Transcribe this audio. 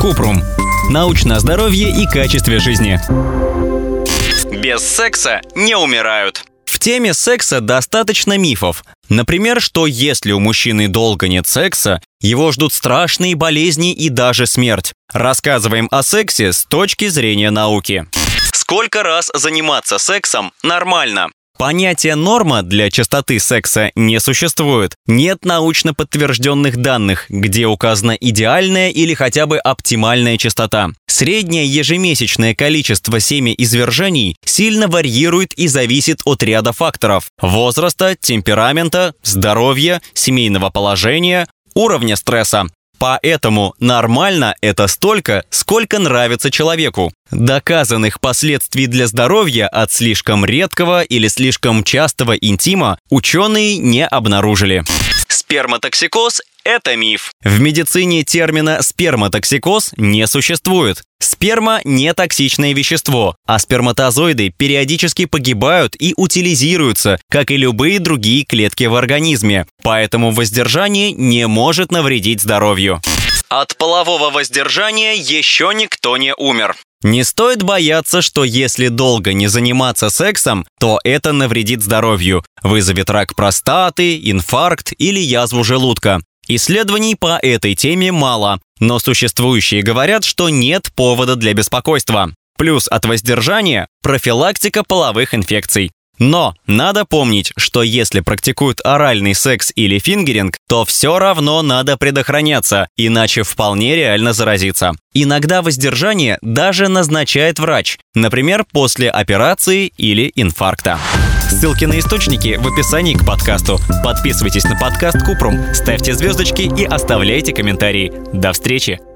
Купрум. Научное здоровье и качестве жизни. Без секса не умирают. В теме секса достаточно мифов. Например, что если у мужчины долго нет секса, его ждут страшные болезни и даже смерть. Рассказываем о сексе с точки зрения науки. Сколько раз заниматься сексом нормально? Понятия норма для частоты секса не существует. Нет научно подтвержденных данных, где указана идеальная или хотя бы оптимальная частота. Среднее ежемесячное количество семяизвержений сильно варьирует и зависит от ряда факторов – возраста, темперамента, здоровья, семейного положения, уровня стресса. Поэтому нормально это столько, сколько нравится человеку. Доказанных последствий для здоровья от слишком редкого или слишком частого интима ученые не обнаружили. Сперматоксикоз – это миф. В медицине термина «сперматоксикоз» не существует. Сперма – не токсичное вещество, а сперматозоиды периодически погибают и утилизируются, как и любые другие клетки в организме. Поэтому воздержание не может навредить здоровью. От полового воздержания еще никто не умер. Не стоит бояться, что если долго не заниматься сексом, то это навредит здоровью, вызовет рак простаты, инфаркт или язву желудка. Исследований по этой теме мало, но существующие говорят, что нет повода для беспокойства. Плюс от воздержания – профилактика половых инфекций. Но надо помнить, что если практикуют оральный секс или фингеринг, то все равно надо предохраняться, иначе вполне реально заразиться. Иногда воздержание даже назначает врач, например, после операции или инфаркта. Ссылки на источники в описании к подкасту. Подписывайтесь на подкаст Купрум, ставьте звездочки и оставляйте комментарии. До встречи!